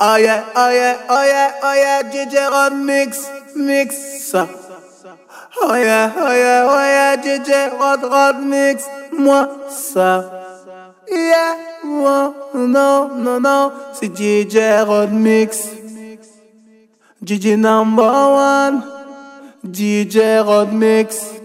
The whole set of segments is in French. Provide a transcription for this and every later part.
Oh yeah, oh yeah, oh yeah, oh yeah, DJ Rod mix, mix ça. Oh yeah, oh yeah, oh yeah, DJ Rod Rod mix, moi ça. Yeah, moi, non, non, non, c'est DJ Rod mix. DJ number one, DJ Rod mix.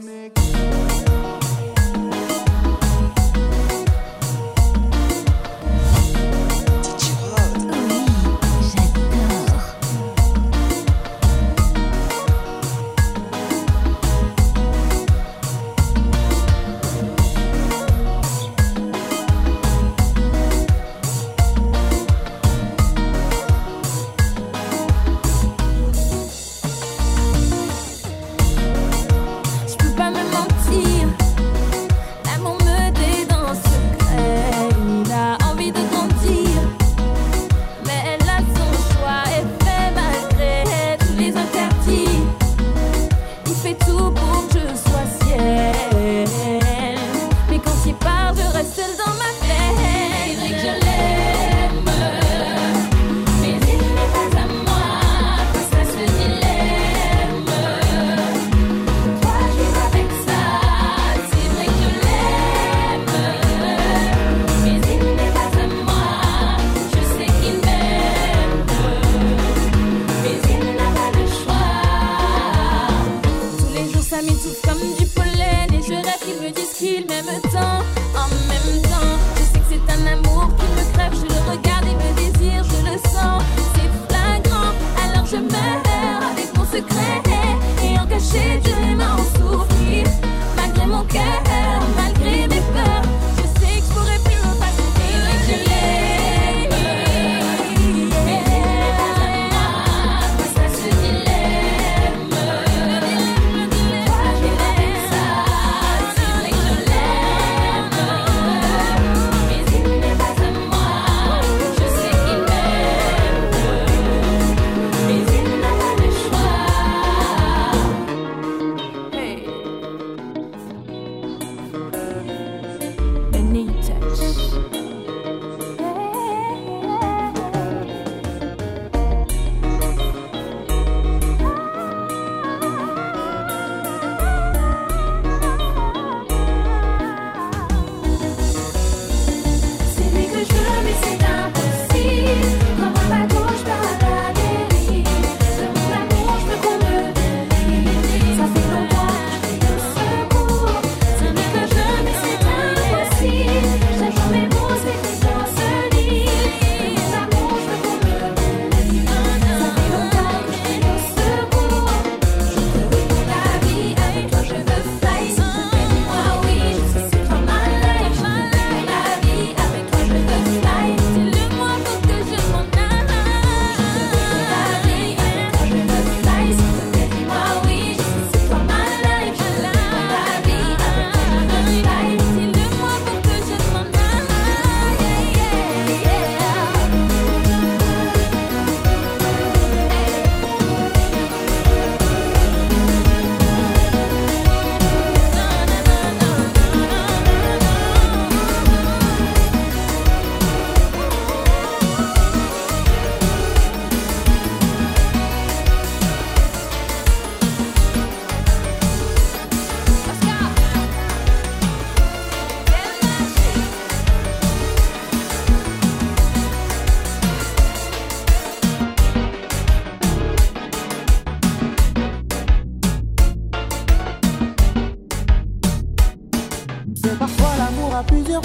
Ça devient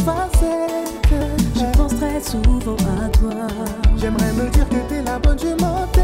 embêtant.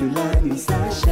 que la nuit s'achève.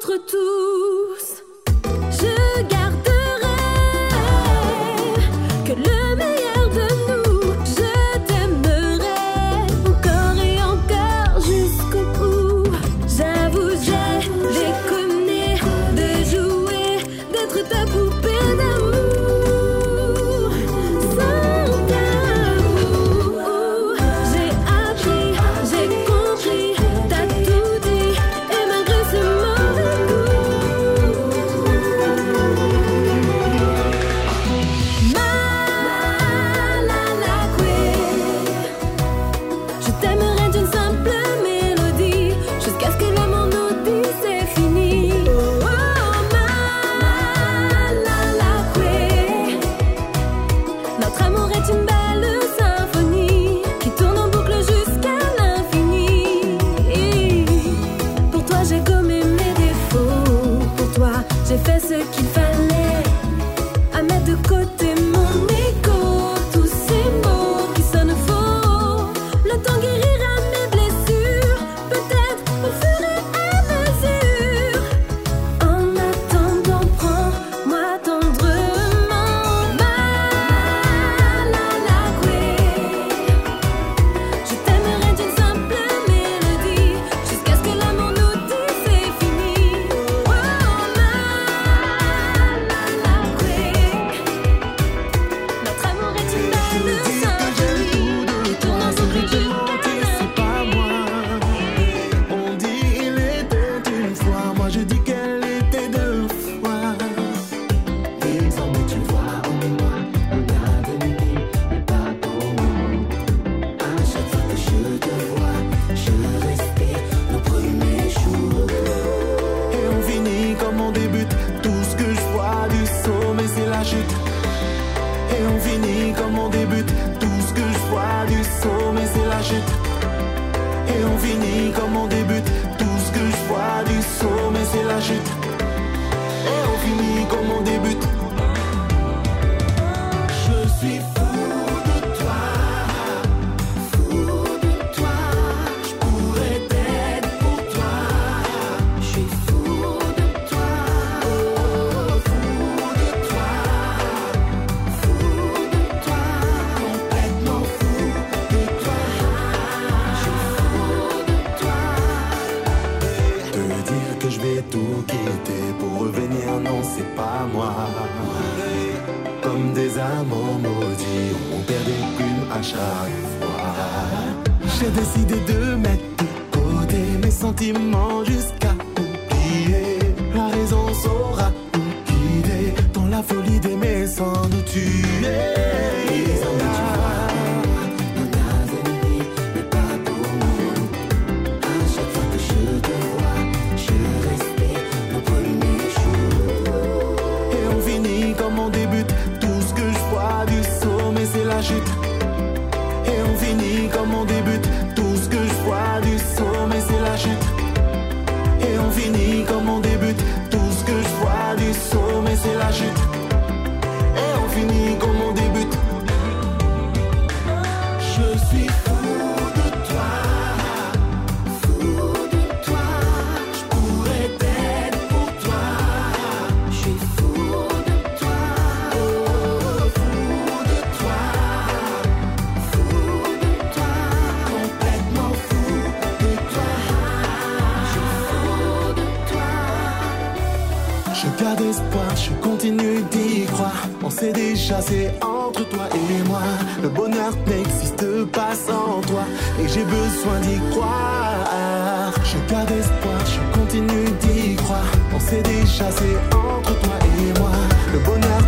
Contre tous. Et on finit comme on débute. Tout ce que je vois du sommet c'est la chute. Et on finit comme on débute. Tout ce que je vois du sommet c'est la chute. Et on finit comme on débute. chaque fois. J'ai décidé de mettre de côté mes sentiments jusqu'à oublier. La raison saura nous guider dans la folie d'aimer sans nous tuer. j'y crois. On s'est déjà, entre toi et moi. Le bonheur n'existe pas sans toi. Et j'ai besoin d'y croire. Je garde espoir, je continue d'y croire. On s'est entre toi et moi. Le bonheur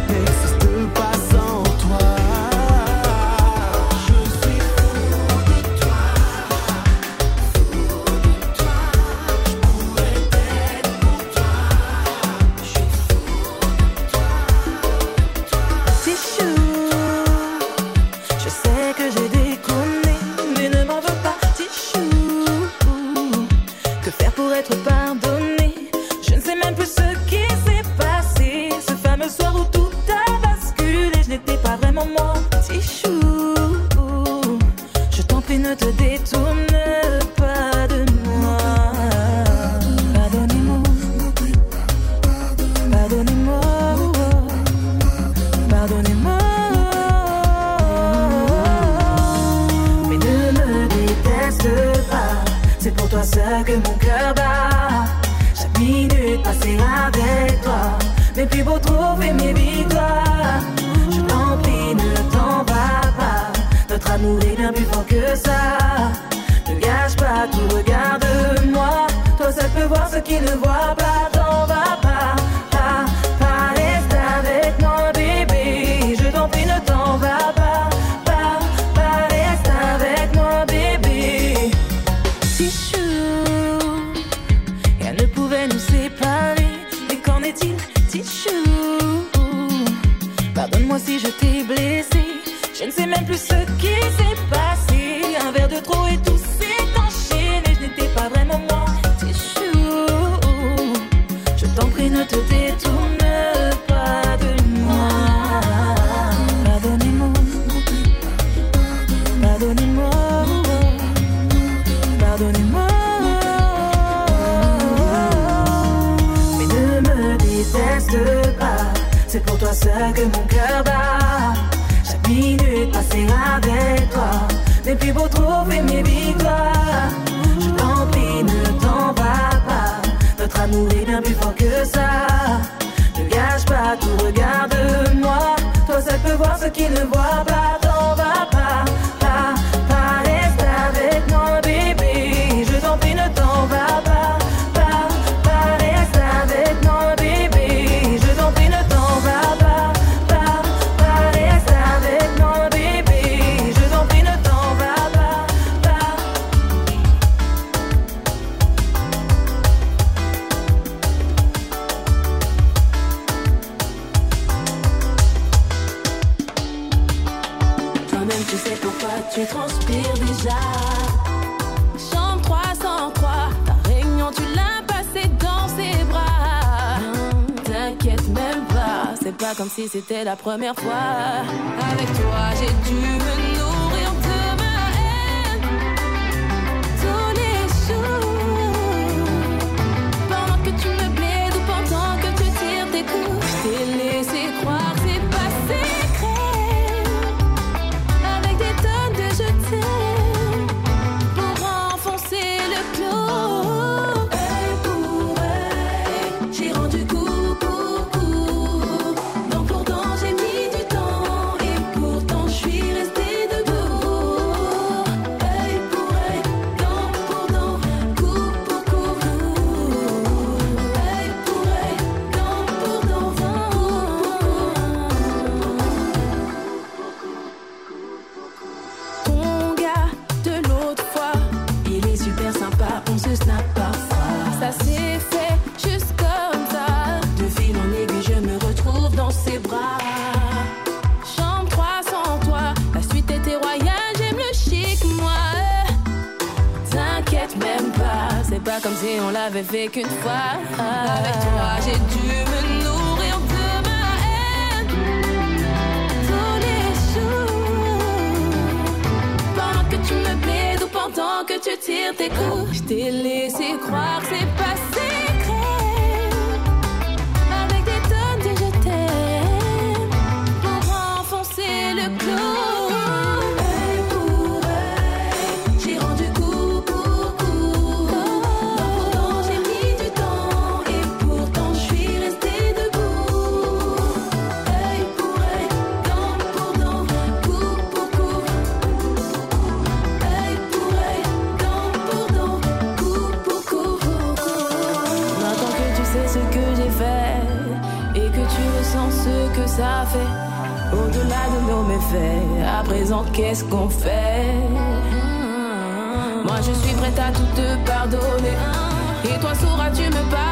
la première fois. on l'avait fait qu'une fois. Avec toi, j'ai dû me nourrir de ma haine. Tous les jours, pendant que tu me plaides ou pendant que tu tires tes coups, je t'ai laissé croire c'est passé. À présent, qu'est-ce qu'on fait? Moi, je suis prête à tout te pardonner. Et toi, sauras-tu me pardonner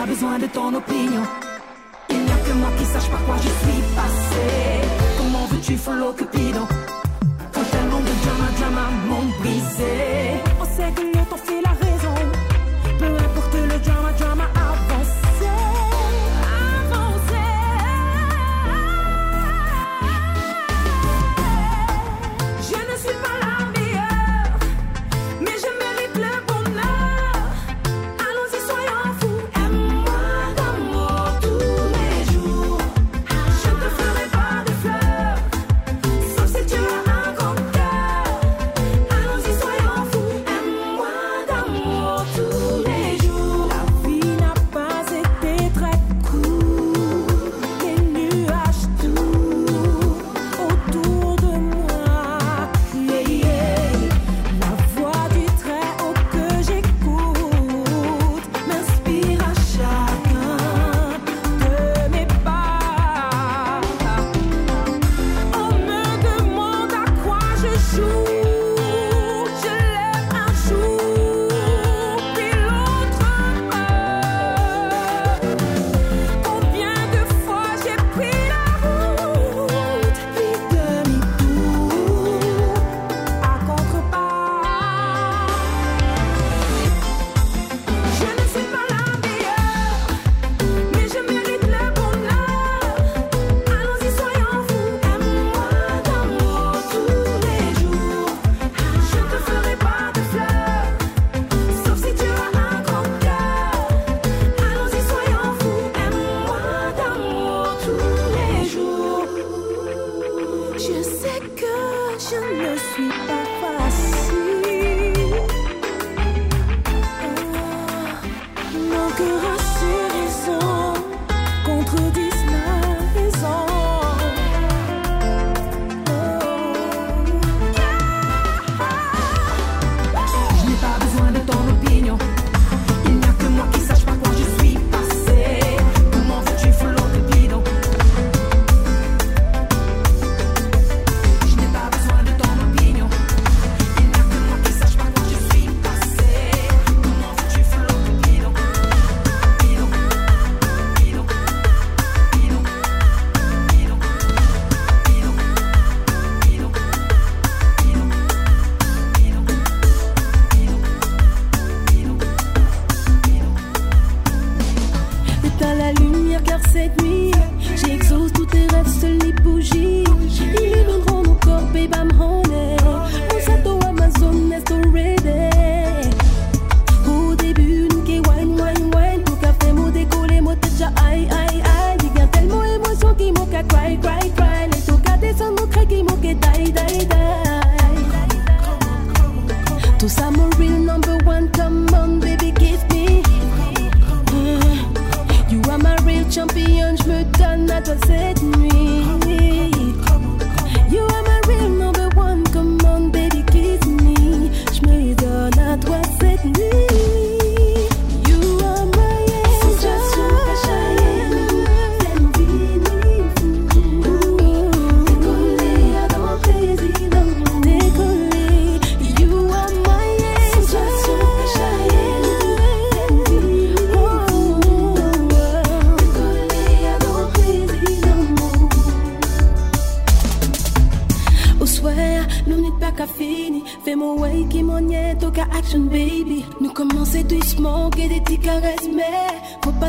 pas besoin de ton opinion. Il n'y a que moi qui sache par quoi je suis passé. Comment veux-tu follow Cupidon Quand un monde de drama, drama m'ont brisé.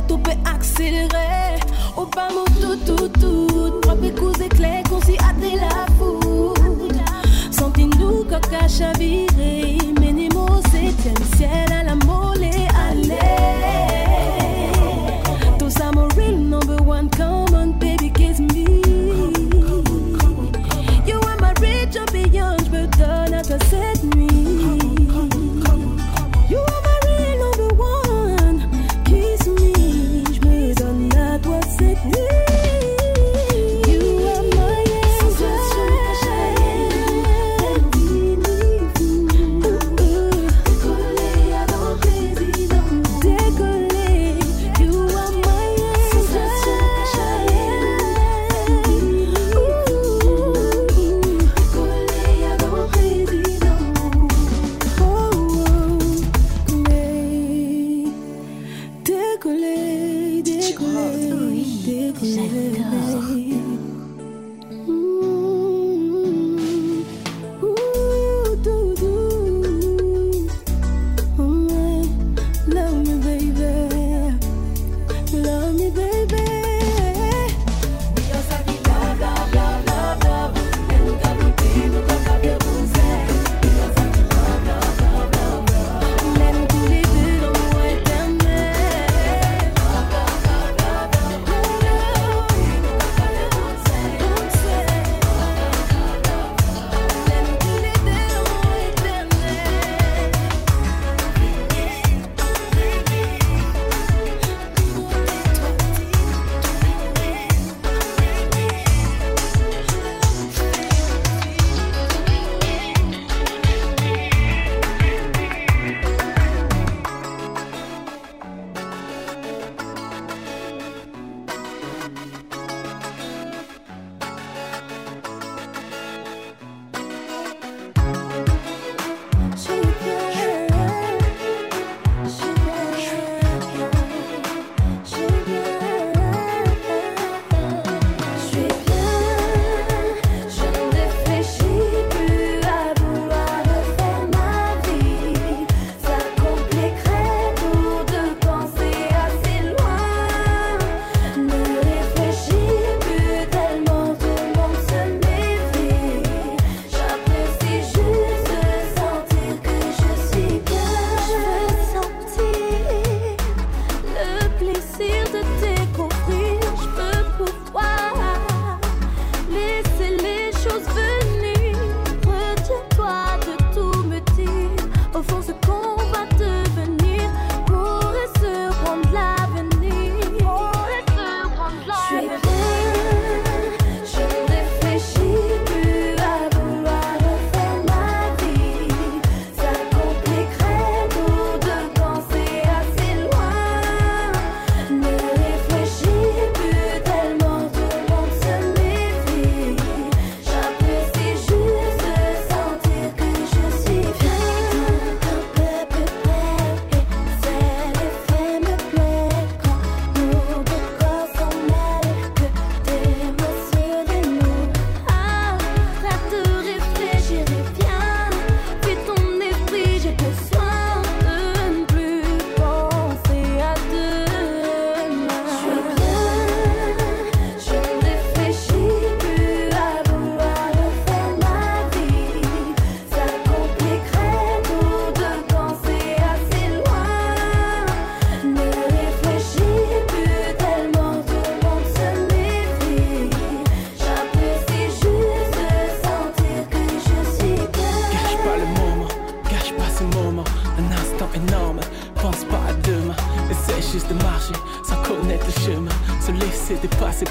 bateau peut accélérer. Au pas mon tout, tout, tout. Propre coups éclairs qu'on s'y a la foule. Sentez-nous coca chaviré. Menez-moi au septième ciel.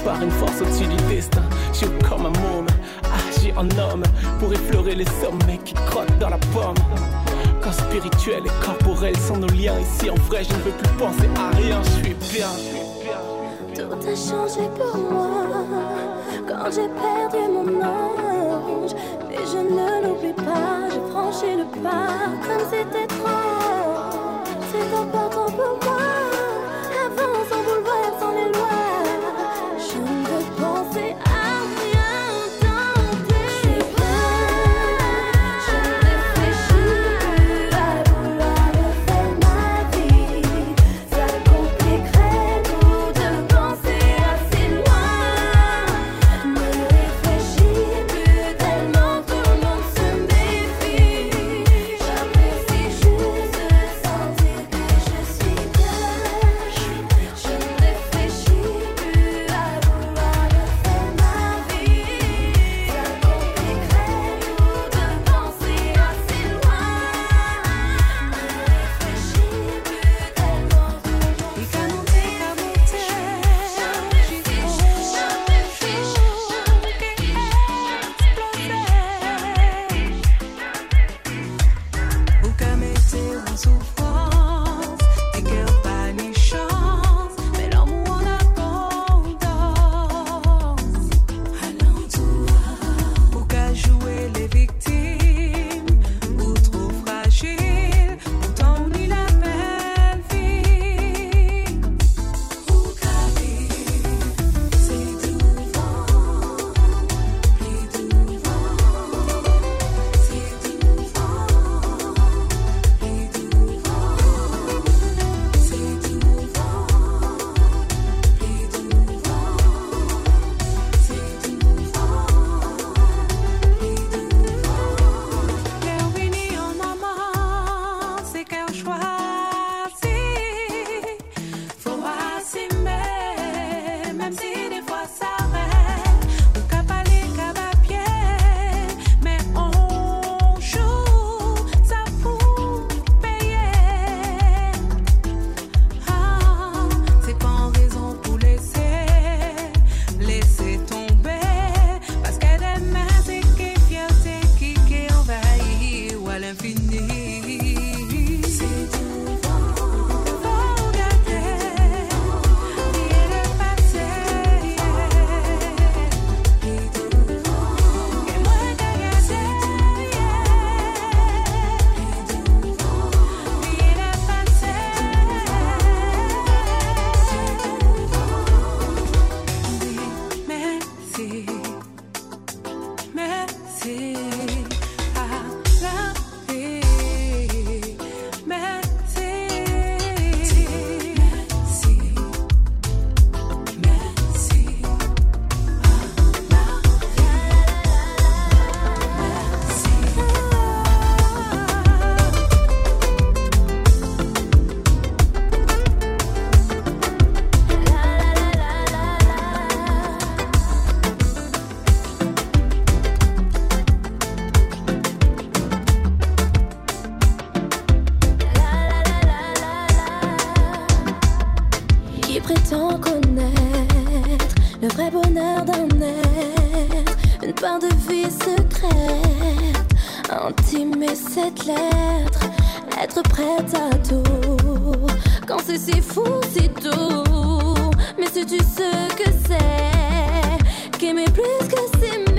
par une force au-dessus du destin. Je suis comme un môme, agi en homme, pour effleurer les sommets qui crottent dans la pomme. Quand spirituel et corporel sont nos liens, ici en vrai, je ne veux plus penser à rien, je suis bien. Tout a changé pour moi quand j'ai perdu mon ange. Mais je ne l'oublie pas, j'ai franchi le pas comme c'était trop. C'est important pour moi. cette lettre, être prête à tout. Quand c'est si fou, c'est tout. Mais sais-tu ce que c'est? Qu'aimer plus que c'est